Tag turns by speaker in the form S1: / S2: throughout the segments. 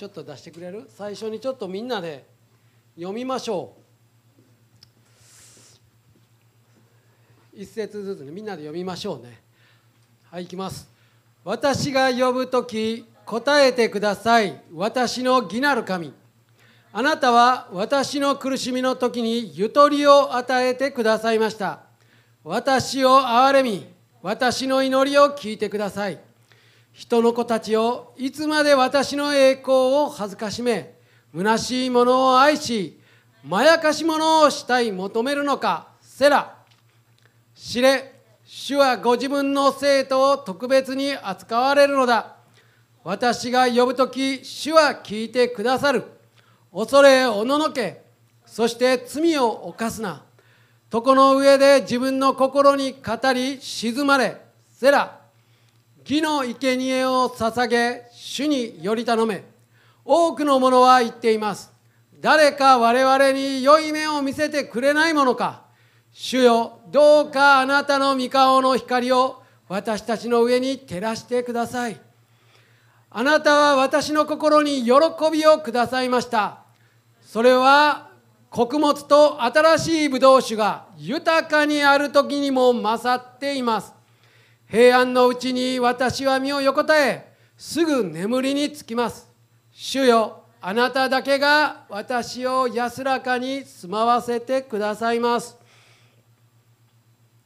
S1: ちょっと出してくれる？最初にちょっとみんなで読みましょう。一節ずつね。みんなで読みましょうね。はい行きます。私が呼ぶ時答えてください。私の義なる神。あなたは私の苦しみの時にゆとりを与えてくださいました。私を憐れみ。私の祈りを聞いてください。人の子たちをいつまで私の栄光を恥ずかしめ虚しいものを愛しまやかしものをしたい求めるのかセラ知れ主はご自分の生徒を特別に扱われるのだ。私が呼ぶとき主は聞いてくださる。恐れおののけそして罪を犯すな。床の上で自分の心に語り静まれセラ義の生贄を捧げ主により頼め。多くの者は言っています。誰か我々に良い目を見せてくれないものか。主よどうかあなたの御顔の光を私たちの上に照らしてください。あなたは私の心に喜びをくださいました。それは穀物と新しいブドウ酒が豊かにある時にも勝っています。平安のうちに私は身を横たえすぐ眠りにつきます。主よあなただけが私を安らかに住まわせてくださいます。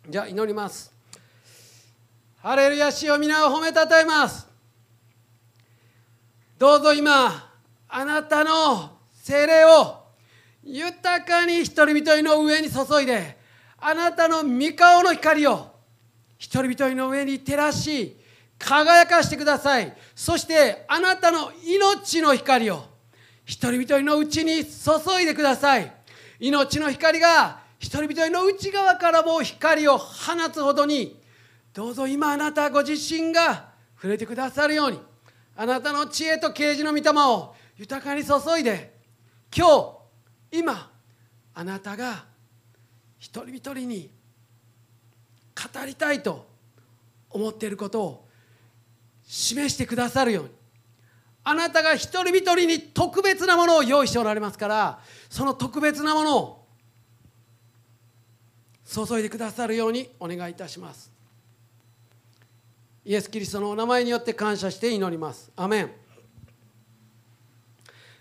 S1: じゃあ祈ります。ハレルヤ主を皆を褒めたたえます。どうぞ今あなたの精霊を豊かに一人一人の上に注いであなたの御顔の光を人一人の上に照らし輝かしてください。そしてあなたの命の光を人一人のうちに注いでください。命の光が人一人の内側からも光を放つほどにどうぞ今あなたご自身が触れてくださるようにあなたの知恵と啓示の御霊を豊かに注いで今日今あなたが一人一人に語りたいと思っていることを示してくださるように。あなたが一人一人に特別なものを用意しておられますからその特別なものを注いでくださるようにお願いいたします。イエス・キリストのお名前によって感謝して祈ります。アメン。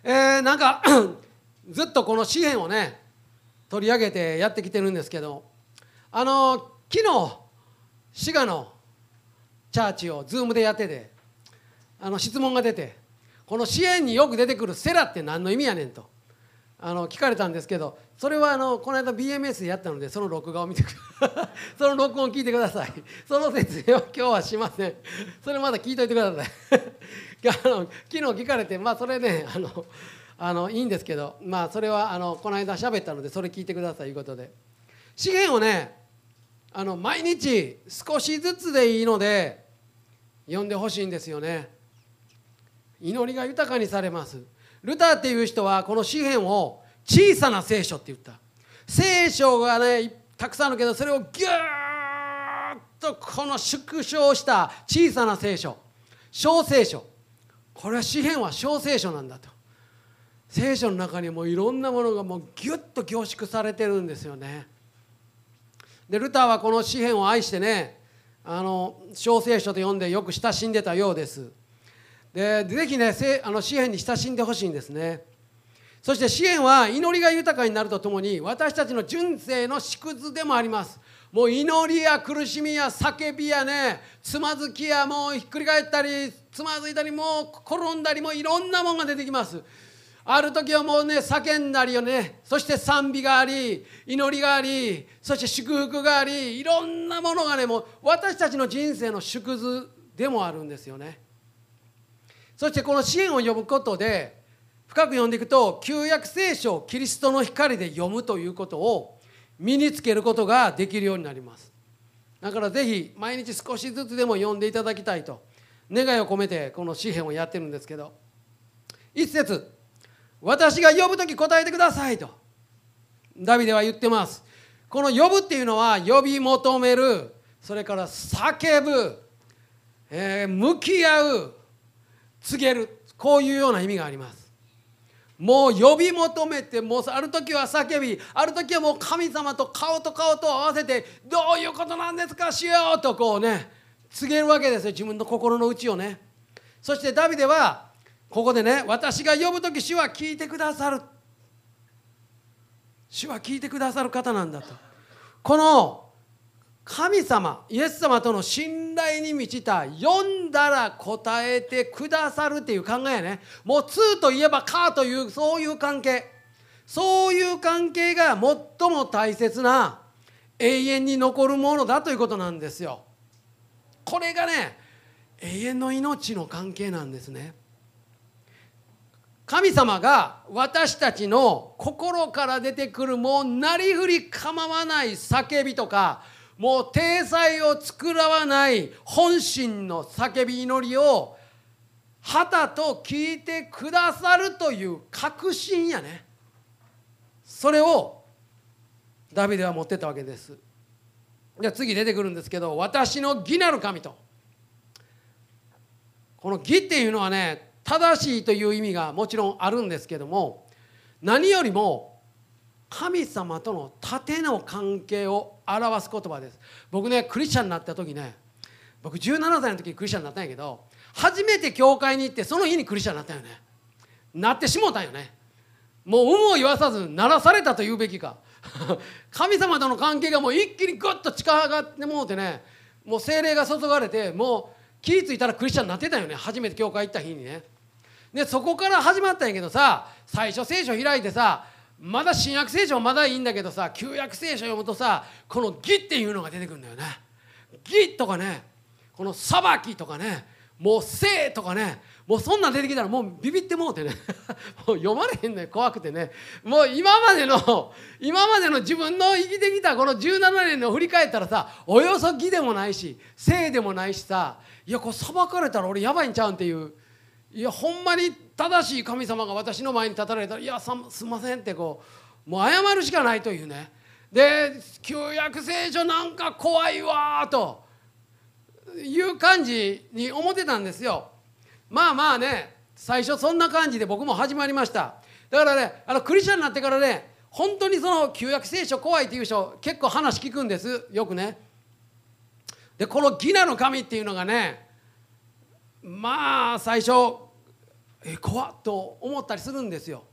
S1: えー、なんか ずっとこの詩篇をね取り上げてやってきてるんですけどあの昨日滋賀のチャーチをズームでやっててあの質問が出てこの支援によく出てくる「セラ」って何の意味やねんとあの聞かれたんですけどそれはあのこの間 BMS でやったのでその録画を見てく その録音聞いてください。その説明は今日はしません。それまだ聞いといてください。あの昨日聞かれてまあそれねあのあのいいんですけどまあそれはあのこの間喋ったのでそれ聞いてくださいということで。資源をねあの毎日少しずつでいいので読んでほしいんですよね。祈りが豊かにされます。ルターっていう人はこの詩篇を小さな聖書って言った。聖書がねたくさんあるけどそれをギューッとこの縮小した小さな聖書。小聖書。これは詩篇は小聖書なんだと。聖書の中にもいろんなものがもうギュッと凝縮されてるんですよね。でルターはこの詩篇を愛してねあの小聖書と読んでよく親しんでたようです。でぜひねあの詩篇に親しんでほしいんですね。そして支援は祈りが豊かになるとともに私たちの人生の縮図でもあります。もう祈りや苦しみや叫びやねつまずきやもうひっくり返ったりつまずいたりもう転んだりもいろんなものが出てきます。ある時はもうね叫んだりよね。そして賛美があり祈りがありそして祝福がありいろんなものがねもう私たちの人生の縮図でもあるんですよね。そしてこの支援を呼ぶことで深く読んでいくと旧約聖書をキリストの光で読むということを身につけることができるようになります。だからぜひ毎日少しずつでも読んでいただきたいと願いを込めてこの詩篇をやってるんですけど一節。私が呼ぶ時答えてくださいと。ダビデは言ってます。この呼ぶっていうのは呼び求める。それから叫ぶ、えー、向き合う。告げる。こういうような意味があります。もう呼び求めてもうある時は叫び。ある時はもう神様と顔と顔と合わせてどういうことなんですかしようとこうね告げるわけですよ。自分の心の内をね。そしてダビデはここでね私が呼ぶ時主は聞いてくださる。主は聞いてくださる方なんだと。この神様イエス様との信頼に満ちた読んだら答えてくださるっていう考えやね。もう2といえばかというそういう関係。そういう関係が最も大切な永遠に残るものだということなんですよ。これがね永遠の命の関係なんですね。神様が私たちの心から出てくるもうなりふり構わない叫びとかもう体裁を作らわない本心の叫び祈りを旗と聞いてくださるという確信やね。それをダビデは持ってたわけです。じゃあ次出てくるんですけど私の義なる神と。この義っていうのはね正しいという意味がもちろんあるんですけども何よりも神様との縦の関係を表す言葉です。僕ねクリスチャンになった時ね僕17歳の時にクリスチャンになったんやけど初めて教会に行ってその日にクリスチャンになったよね。なってしもうたんよね。もう有無を言わさずならされたと言うべきか。神様との関係がもう一気にグッと近がってもうてねもう精霊が注がれてもう気ぃ付いたらクリスチャンになってたよね。初めて教会行った日にね。でそこから始まったんやけどさ最初聖書開いてさまだ新約聖書はまだいいんだけどさ旧約聖書読むとさこの義っていうのが出てくるんだよね。義とかねこの裁きとかねもう生とかねもうそんなん出てきたらもうビビってもうてね。もう読まれへんね怖くてね。もう今までの 今までの自分の生きてきたこの17年の振り返ったらさおよそ義でもないし生でもないしさいやこれ裁かれたら俺やばいんちゃうんっていう。いやほんまに正しい神様が私の前に立たれたら「いやすんません」ってこうもう謝るしかないというね。で旧約聖書なんか怖いわという感じに思ってたんですよ。まあまあね最初そんな感じで僕も始まりました。だからねあのクリスチャンになってからね本当にその旧約聖書怖いっていう人結構話聞くんです。よくね。でこの「ギナの神」っていうのがねまあ最初え怖っと思ったりするんですよ。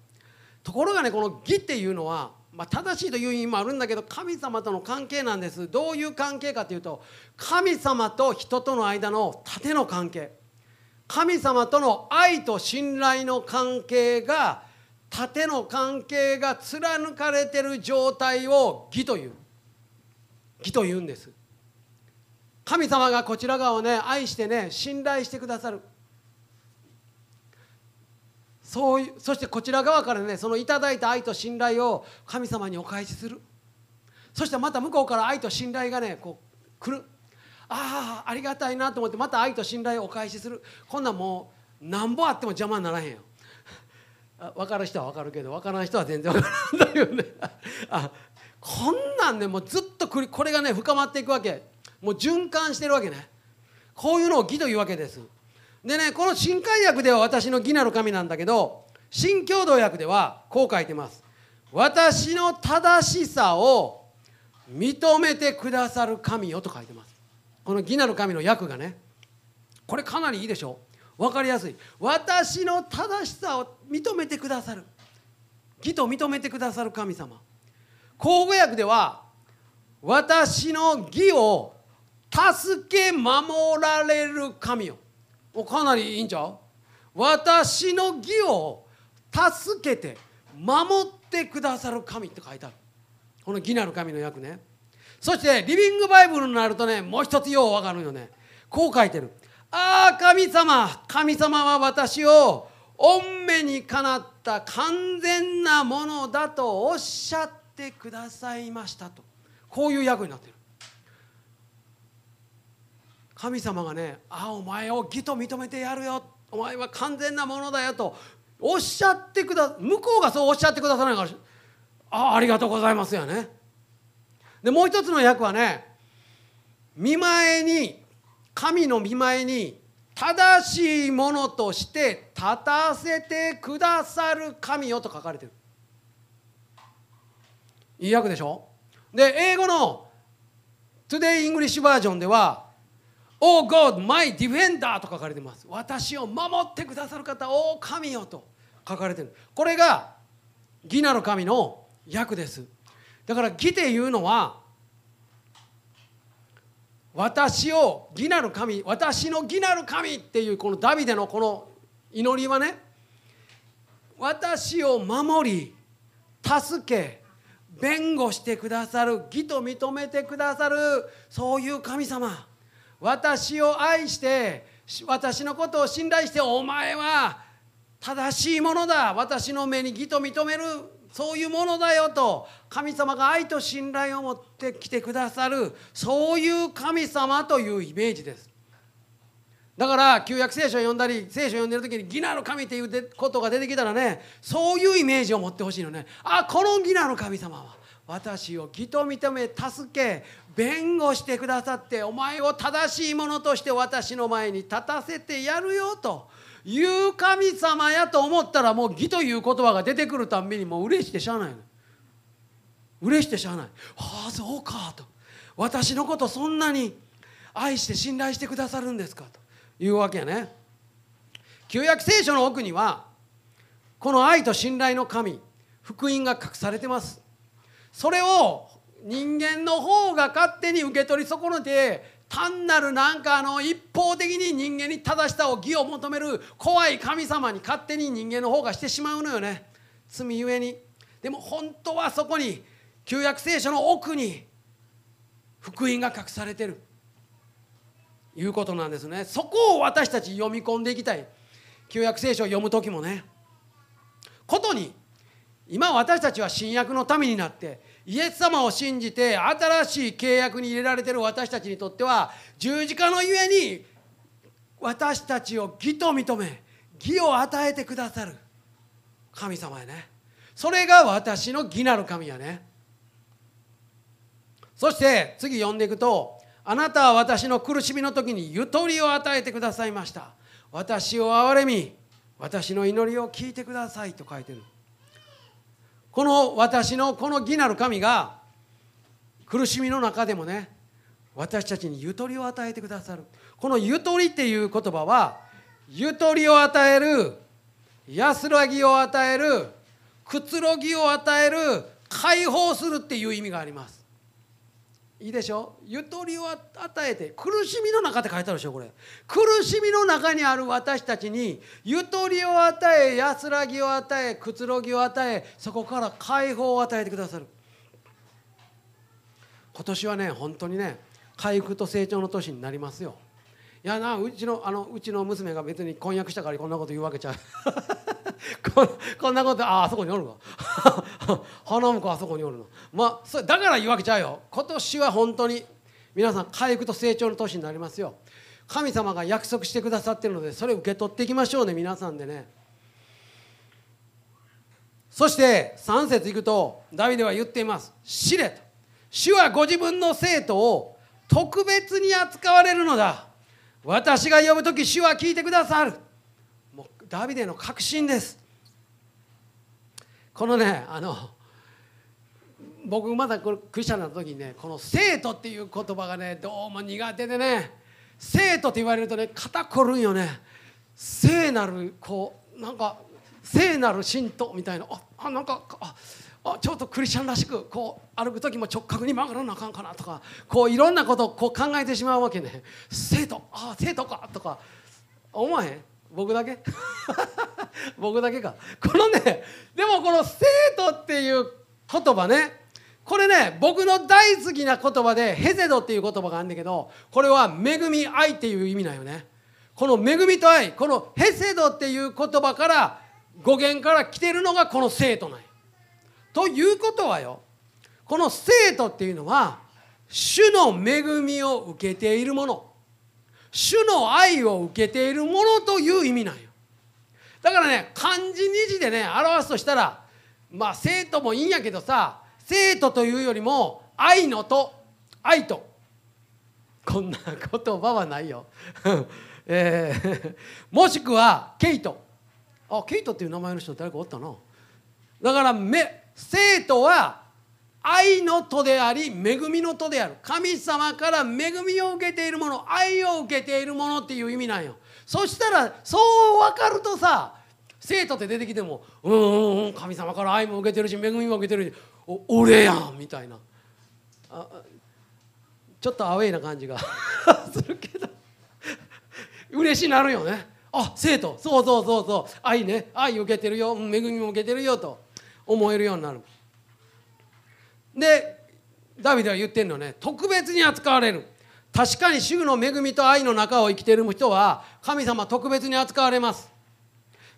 S1: ところがねこの「義」っていうのは、まあ、正しいという意味もあるんだけど神様との関係なんです。どういう関係かというと神様と人との間の縦の関係。神様との愛と信頼の関係が縦の関係が貫かれてる状態を義という。義というんです。神様がこちら側をね愛してね信頼してくださる。そういうそしてこちら側からねそのいただいた愛と信頼を神様にお返しする。そしてまた向こうから愛と信頼がねこう来る。ああありがたいなと思ってまた愛と信頼をお返しする。こんなんもうなんぼあっても邪魔にならへんよ。分かる人は分かるけど分からない人は全然分からないよね。あこんなんねもうずっとこれがね深まっていくわけ。もう循環してるわけね。こういうのを義というわけです。でねこの新海訳では私の義なる神なんだけど新共同訳ではこう書いてます。私の正しさを認めてくださる神よと書いてます。この義なる神の訳がねこれかなりいいでしょ？分かりやすい。私の正しさを認めてくださる。義と認めてくださる神様。口語訳では私の義を助け守られる神よ。もうかなりいいんちゃう？私の義を助けて守ってくださる神って書いてある。この義なる神の訳ね。そしてリビングバイブルになるとねもう一つよう分かるよね。こう書いてるああ神様神様は私を御目にかなった完全なものだとおっしゃってくださいましたと。こういう役になってる。神様がね「ああお前を義と認めてやるよ。お前は完全なものだよ」とおっしゃってくだ向こうがそうおっしゃってくださないから「ああありがとうございます」やね。でもう一つの役はね見前に神の見前に正しいものとして立たせてくださる神よと書かれてる。いい訳でしょ？で英語の Today English バージョンでは Oh God, my defender と書かれてます。私を守ってくださる方、お神よと書かれてる。これが義なる神の訳です。だから義っていうのは私を義なる神私の義なる神っていうこのダビデのこの祈りはね私を守り助け弁護してくださる義と認めてくださるそういう神様。私を愛して私のことを信頼してお前は正しいものだ。私の目に義と認める。そういうものだよと神様が愛と信頼を持ってきてくださるそういう神様というイメージです。だから旧約聖書を読んだり聖書を読んでる時に義なる神っていうことが出てきたらねそういうイメージを持ってほしいのね。あこの義なる神様は私を義と認め助け弁護してくださってお前を正しいものとして私の前に立たせてやるよという神様やと思ったらもう義という言葉が出てくるたんびにもう嬉しくてしゃあない嬉しくてしゃあない。ああそうかと。私のことそんなに愛して信頼してくださるんですかと。いうわけやね。旧約聖書の奥にはこの愛と信頼の神福音が隠されてます。それを人間の方が勝手に受け取り損ねて単なるなんかあの一方的に人間に正しさを義を求める怖い神様に勝手に人間の方がしてしまうのよね。罪ゆえに。でも本当はそこに旧約聖書の奥に福音が隠されてる。いうことなんですね。そこを私たち読み込んでいきたい。旧約聖書を読む時もね。ことに今私たちは新約の民になってイエス様を信じて新しい契約に入れられている私たちにとっては十字架のゆえに私たちを義と認め義を与えてくださる。神様やね。それが私の義なる神やね。そして次読んでいくとあなたは私の苦しみの時にゆとりを与えてくださいました。私を憐れみ私の祈りを聞いてくださいと書いてる。この私のこの義なる神が苦しみの中でもね私たちにゆとりを与えてくださる。このゆとりっていう言葉はゆとりを与える安らぎを与えるくつろぎを与える解放するっていう意味があります。いいでしょ？ゆとりを与えて苦しみの中って書いてあるでしょこれ。苦しみの中にある私たちにゆとりを与え安らぎを与えくつろぎを与えそこから解放を与えてくださる。今年はね本当にね回復と成長の年になりますよ。いやなうちのあのうちの娘が別に婚約したからこんなこと言うわけちゃう。ここんなことああそこにおるわ花婿あそこにおるの。まあそだから言うわけちゃうよ。今年は本当に皆さん回復と成長の年になりますよ。神様が約束してくださってるのでそれを受け取っていきましょうね皆さんでね。そして3節いくとダビデは言っています「知れ」と「主はご自分の生徒を特別に扱われるのだ。私が呼ぶ時主は聞いてくださる」ダビデの確信です。このねあの僕まだこれクリスチャンの時にねこの「生徒」っていう言葉がねどうも苦手でね生徒って言われるとね肩こるんよね。聖なるこうなんか聖なる信徒みたいな。ああなんかああちょっとクリスチャンらしくこう歩く時も直角に曲がらなあかんかなとかこういろんなことをこう考えてしまうわけね。生徒ああ生徒かとか思わへん？僕だけ？僕だけか。このねでもこの「生徒」っていう言葉ねこれね僕の大好きな言葉で「ヘゼド」っていう言葉があるんだけどこれは「恵み愛」っていう意味なんよね。この恵みと愛この「ヘセド」っていう言葉から語源から来てるのがこの生徒なんやということはよこの生徒っていうのは主の恵みを受けているもの。主の愛を受けているものという意味なんよ。だからね漢字二字でね表すとしたらまあ生徒もいいんやけどさ生徒というよりも愛のと愛と。こんな言葉はないよ。えー もしくはケイト。あケイトっていう名前の人誰かおったな。だからめ生徒は愛の戸であり恵みの戸である。神様から恵みを受けているもの愛を受けているものっていう意味なんよ。そしたらそう分かるとさ生徒って出てきても「うんうんうん神様から愛も受けてるし恵みも受けてるし俺やん」みたいな。ちょっとアウェイな感じが するけど。嬉しいなるよね。あ生徒そうそうそうそう。愛ね。愛受けてるよ。恵みも受けてるよと思えるようになる。でダビデは言ってるのね特別に扱われる。確かに主の恵みと愛の中を生きている人は神様特別に扱われます。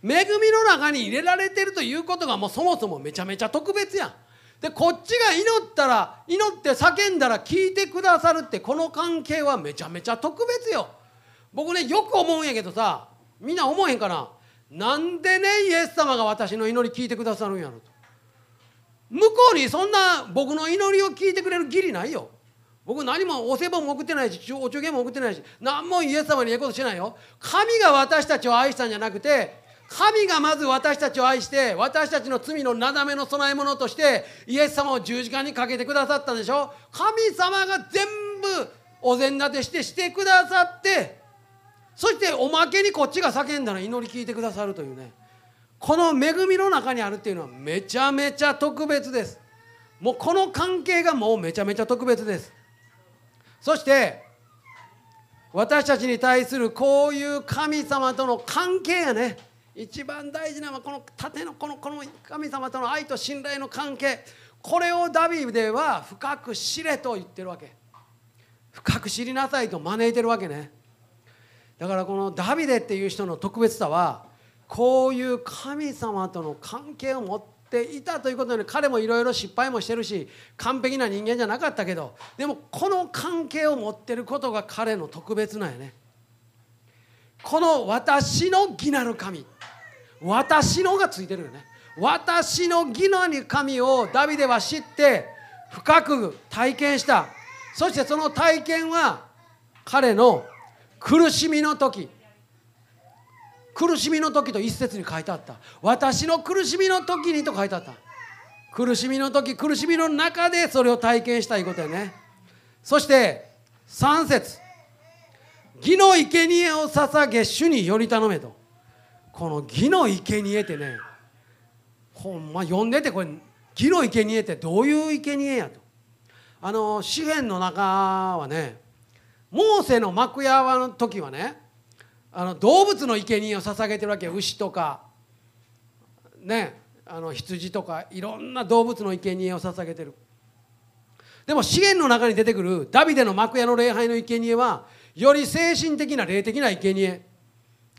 S1: 恵みの中に入れられてるということがもうそもそもめちゃめちゃ特別やん。でこっちが祈ったら祈って叫んだら聞いてくださるってこの関係はめちゃめちゃ特別よ。僕ねよく思うんやけどさみんな思えへんかな。なんでねイエス様が私の祈り聞いてくださるんやろと。向こうにそんな僕の祈りを聞いてくれる義理ないよ。僕何もお世話も送ってないしお中元も送ってないし何もイエス様に言うことしないよ。神が私たちを愛したんじゃなくて神がまず私たちを愛して私たちの罪のなだめの供え物としてイエス様を十字架にかけてくださったんでしょ。神様が全部お膳立てしてしてくださってそしておまけにこっちが叫んだら祈り聞いてくださるというね。この恵みの中にあるっていうのはめちゃめちゃ特別です。もうこの関係がもうめちゃめちゃ特別です。そして私たちに対するこういう神様との関係やね。一番大事なのはこの縦のこのこの神様との愛と信頼の関係。これをダビデは深く知れと言ってるわけ。深く知りなさいと招いてるわけね。だからこのダビデっていう人の特別さはこういう神様との関係を持っていたということで彼もいろいろ失敗もしてるし完璧な人間じゃなかったけどでもこの関係を持ってることが彼の特別なんやね。この私の義なる神私のがついてるよね。私の義なる神をダビデは知って深く体験した。そしてその体験は彼の苦しみの時苦しみの時と一節に書いてあった。私の苦しみの時にと書いてあった。苦しみの時苦しみの中でそれを体験したいことやね。そして3節。義の生贄を捧げ主により頼めと。この義の生贄ってねほんま読んでてこれ義の生贄ってどういう生贄やと。あの詩篇の中はねモーセの幕屋の時はねあの動物の生贄を捧げてるわけ牛とか。ね。あの羊とか。いろんな動物の生贄を捧げてる。でも資源の中に出てくるダビデの幕屋の礼拝の生贄はより精神的な霊的な生贄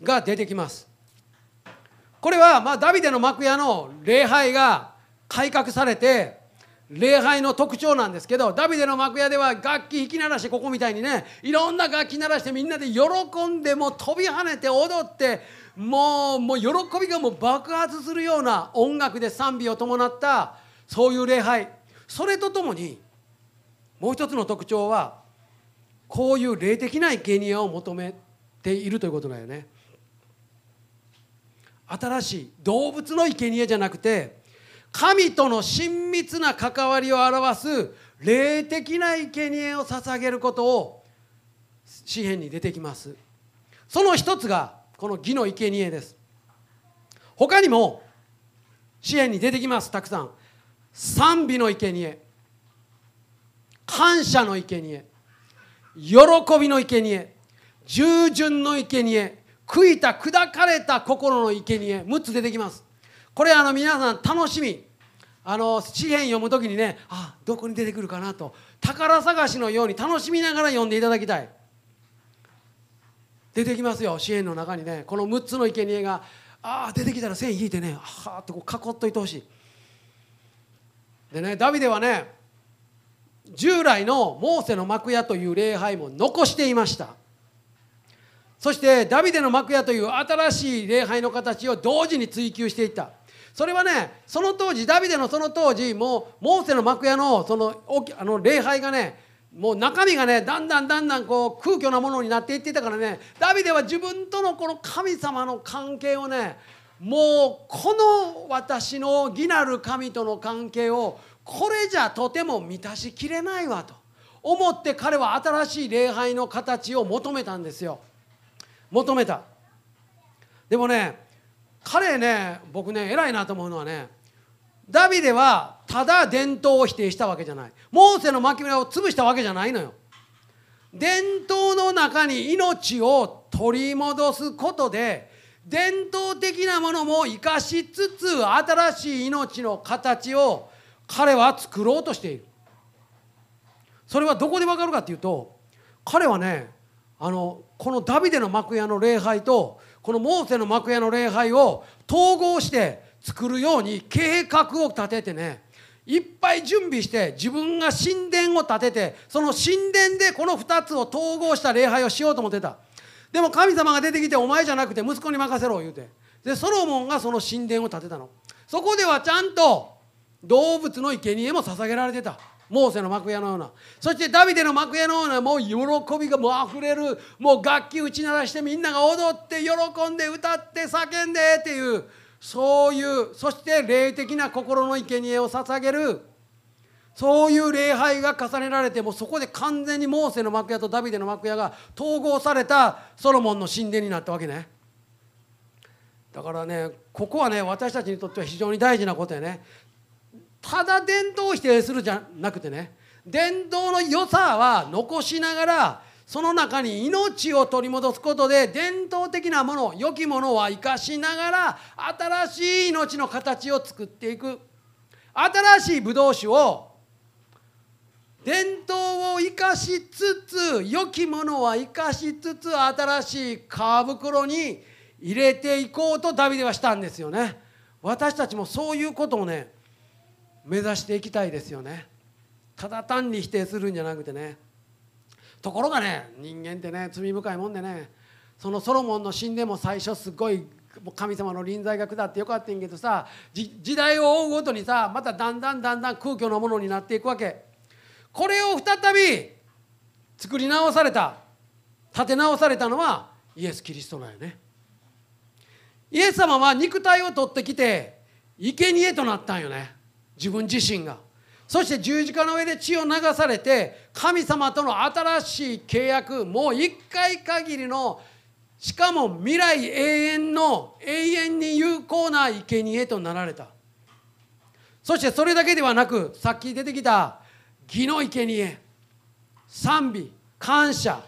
S1: が出てきます。これはまあダビデの幕屋の礼拝が改革されて礼拝の特徴なんですけどダビデの幕屋では楽器弾き鳴らしてここみたいにねいろんな楽器鳴らしてみんなで喜んでもう飛び跳ねて踊ってもうもう喜びがもう爆発するような音楽で賛美を伴ったそういう礼拝それとともにもう一つの特徴はこういう霊的な生贄を求めているということだよね。新しい動物の生贄じゃなくて神との親密な関わりを表す霊的な生贄を捧げることを詩篇に出てきます。その一つがこの義の生贄です。他にも詩篇に出てきますたくさん。賛美の生贄。感謝の生贄。喜びの生贄。従順の生贄。悔いた砕かれた心の生贄。6つ出てきます。これあの皆さん楽しみ。あの詩篇読む時にねあどこに出てくるかなと。宝探しのように楽しみながら読んでいただきたい。出てきますよ詩篇の中にね。この6つの生贄がああ出てきたら線引いてねはあってこう囲っといてほしい。でねダビデはね従来のモーセの幕屋という礼拝も残していました。そしてダビデの幕屋という新しい礼拝の形を同時に追求していった。それはねその当時ダビデのその当時もうモーセの幕屋のそのあの礼拝がねもう中身がねだんだんだんだんこう空虚なものになっていってたからねダビデは自分とのこの神様の関係をねもうこの私の義なる神との関係をこれじゃとても満たしきれないわと思って彼は新しい礼拝の形を求めたんですよ。求めた。でもね彼ね僕ね偉いなと思うのはねダビデはただ伝統を否定したわけじゃない。モーセの巻きを潰したわけじゃないのよ。伝統の中に命を取り戻すことで伝統的なものも生かしつつ新しい命の形を彼は作ろうとしている。それはどこでわかるかっていうと彼はねあのこのダビデの幕屋の礼拝とこのモーセの幕屋の礼拝を統合して作るように計画を立ててねいっぱい準備して自分が神殿を建ててその神殿でこの2つを統合した礼拝をしようと思ってた。でも神様が出てきてお前じゃなくて息子に任せろ言うて。でソロモンがその神殿を建てたの。そこではちゃんと動物の生贄も捧げられてた。モーセの幕屋のような。そしてダビデの幕屋のようなもう喜びがもうあふれるもう楽器打ち鳴らしてみんなが踊って喜んで歌って叫んでっていうそういうそして霊的な心の生贄を捧げるそういう礼拝が重ねられてもそこで完全にモーセの幕屋とダビデの幕屋が統合されたソロモンの神殿になったわけね。だからねここはね私たちにとっては非常に大事なことやね。ただ伝統を否定するじゃなくてね伝統の良さは残しながらその中に命を取り戻すことで伝統的なもの良きものは生かしながら新しい命の形を作っていく。新しいブドウ酒を伝統を生かしつつ良きものは生かしつつ新しい皮袋に入れていこうとダビデはしたんですよね。私たちもそういうことをね目指していきたいですよね。ただ単に否定するんじゃなくてね。ところがね人間ってね罪深いもんでねそのソロモンの神殿も最初すごい神様の臨在が下ってよかったんけどさ時代を追うごとにさまただんだんだんだん空虚なものになっていくわけ。これを再び作り直された立て直されたのはイエス・キリストなんよね。イエス様は肉体を取ってきて生贄となったんよね。自分自身が。そして十字架の上で血を流されて神様との新しい契約もう一回限りのしかも未来永遠の永遠に有効な生贄となられた。そしてそれだけではなくさっき出てきた義の生贄賛美感謝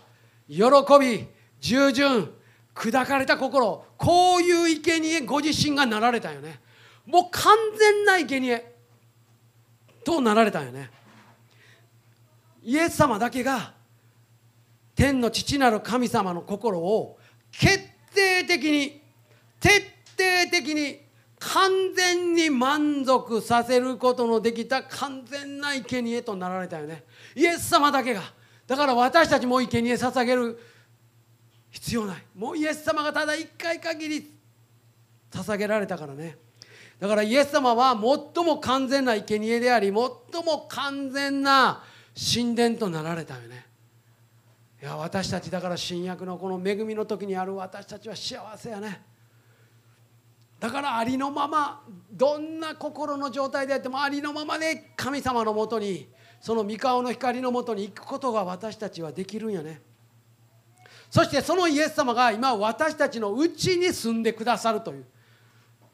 S1: 喜び従順砕かれた心こういう生贄ご自身がなられたよね。もう完全な生贄。となられたんよね。イエス様だけが天の父なる神様の心を決定的に徹底的に完全に満足させることのできた完全な生贄となられたよね。イエス様だけが。だから私たちも生贄捧げる必要ない。もうイエス様がただ一回限り捧げられたからね。だからイエス様は最も完全な生贄であり最も完全な神殿となられたよね。いや私たちだから新約のこの恵みの時にある私たちは幸せやね。だからありのままどんな心の状態であってもありのままで神様のもとにその御顔の光のもとに行くことが私たちはできるんやね。そしてそのイエス様が今私たちのうちに住んでくださるという。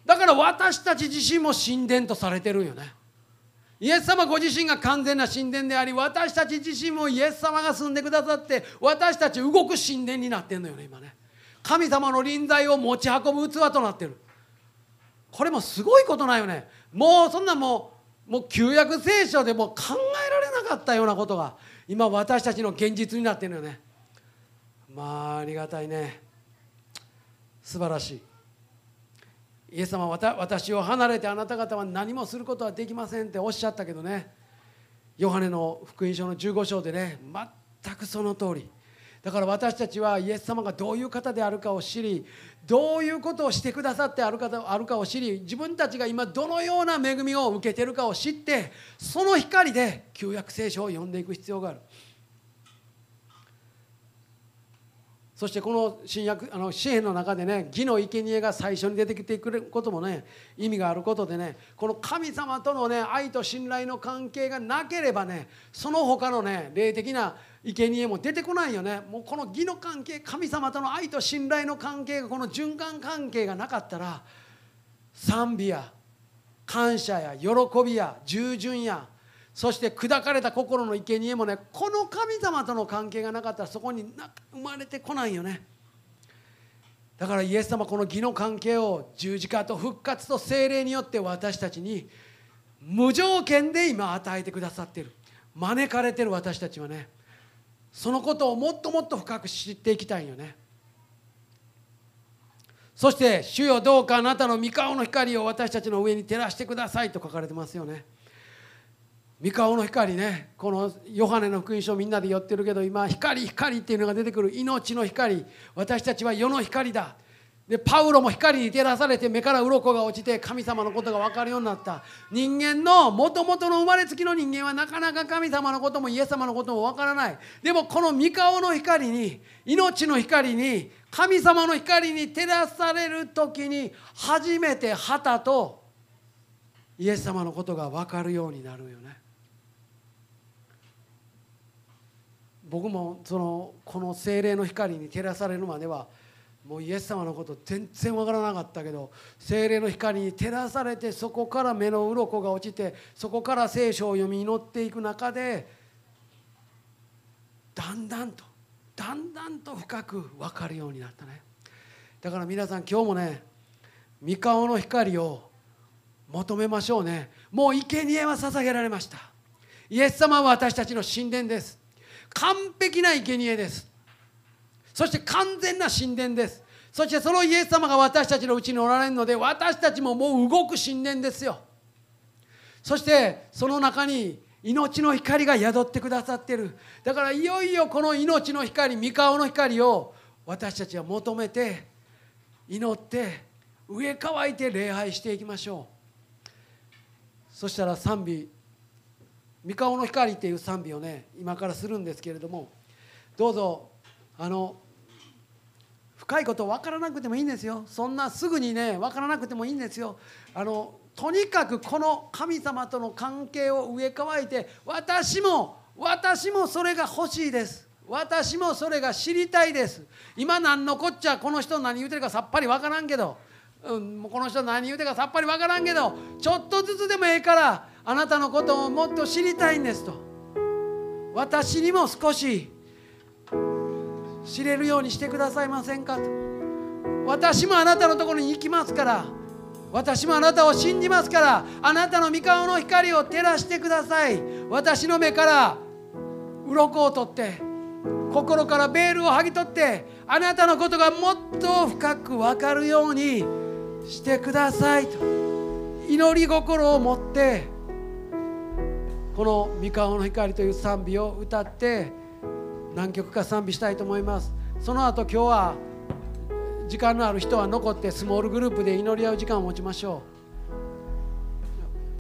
S1: だから私たち自身も神殿とされてるんよね。イエス様ご自身が完全な神殿であり私たち自身もイエス様が住んでくださって私たち動く神殿になってんのよね今ね。神様の臨在を持ち運ぶ器となってる。これもすごいことなんよね。もうそんなもうもう旧約聖書でも考えられなかったようなことが今私たちの現実になってるよね。まあありがたいね。素晴らしい。イエス様は私を離れてあなた方は何もすることはできませんっておっしゃったけどね。ヨハネの福音書の15章でね全くその通り。だから私たちはイエス様がどういう方であるかを知りどういうことをしてくださってあるかあるかを知り自分たちが今どのような恵みを受けてるかを知ってその光で旧約聖書を読んでいく必要がある。そしてこの新約あの詩篇の中でね義の生贄が最初に出てきてくれることもね意味があることでねこの神様とのね愛と信頼の関係がなければねその他のね霊的な生贄も出てこないよね。もうこの義の関係神様との愛と信頼の関係がこの循環関係がなかったら賛美や感謝や喜びや従順やそして砕かれた心の生贄もねこの神様との関係がなかったらそこに生まれてこないよね。だからイエス様この義の関係を十字架と復活と精霊によって私たちに無条件で今与えてくださっている。招かれてる私たちはねそのことをもっともっと深く知っていきたいよね。そして「主よどうかあなたの御顔の光を私たちの上に照らしてください」と書かれてますよね。御顔の光ねこのヨハネの福音書みんなで寄ってるけど今光光っていうのが出てくる命の光。私たちは世の光だ。でパウロも光に照らされて目から鱗が落ちて神様のことが分かるようになった。人間のもともとの生まれつきの人間はなかなか神様のこともイエス様のことも分からない。でもこの御顔の光に命の光に神様の光に照らされる時に初めて旗とイエス様のことが分かるようになるよね。僕もそのこの精霊の光に照らされるまではもうイエス様のこと全然わからなかったけど精霊の光に照らされてそこから目の鱗が落ちてそこから聖書を読み祈っていく中でだんだんとだんだんと深く分かるようになったね。だから皆さん今日もね御顔の光を求めましょうね。もう生贄は捧げられました。イエス様は私たちの神殿です。完璧な生贄です。そして完全な神殿です。そしてそのイエス様が私たちのうちにおられるので私たちももう動く神殿ですよ。そしてその中に命の光が宿ってくださってる。だからいよいよこの命の光御顔の光を私たちは求めて祈って植え替えて礼拝していきましょう。そしたら賛美三顔の光っていう賛美をね今からするんですけれどもどうぞあの深いこと分からなくてもいいんですよ。そんなすぐにね分からなくてもいいんですよ。あのとにかくこの神様との関係を植え替えて私も私もそれが欲しいです。私もそれが知りたいです。今何のこっちゃこの人何言うてるかさっぱり分からんけど、うん、この人何言うてるかさっぱり分からんけど。ちょっとずつでもええからあなたのことをもっと知りたいんですと。私にも少し知れるようにしてくださいませんかと。私もあなたのところに行きますから。私もあなたを信じますから。あなたの御顔の光を照らしてください。私の目から鱗を取って心からベールを剥ぎ取ってあなたのことがもっと深く分かるようにしてくださいと。祈り心を持ってこの「三河の光」という賛美を歌って何曲か賛美したいと思います。その後今日は時間のある人は残ってスモールグループで祈り合う時間を持ちましょう。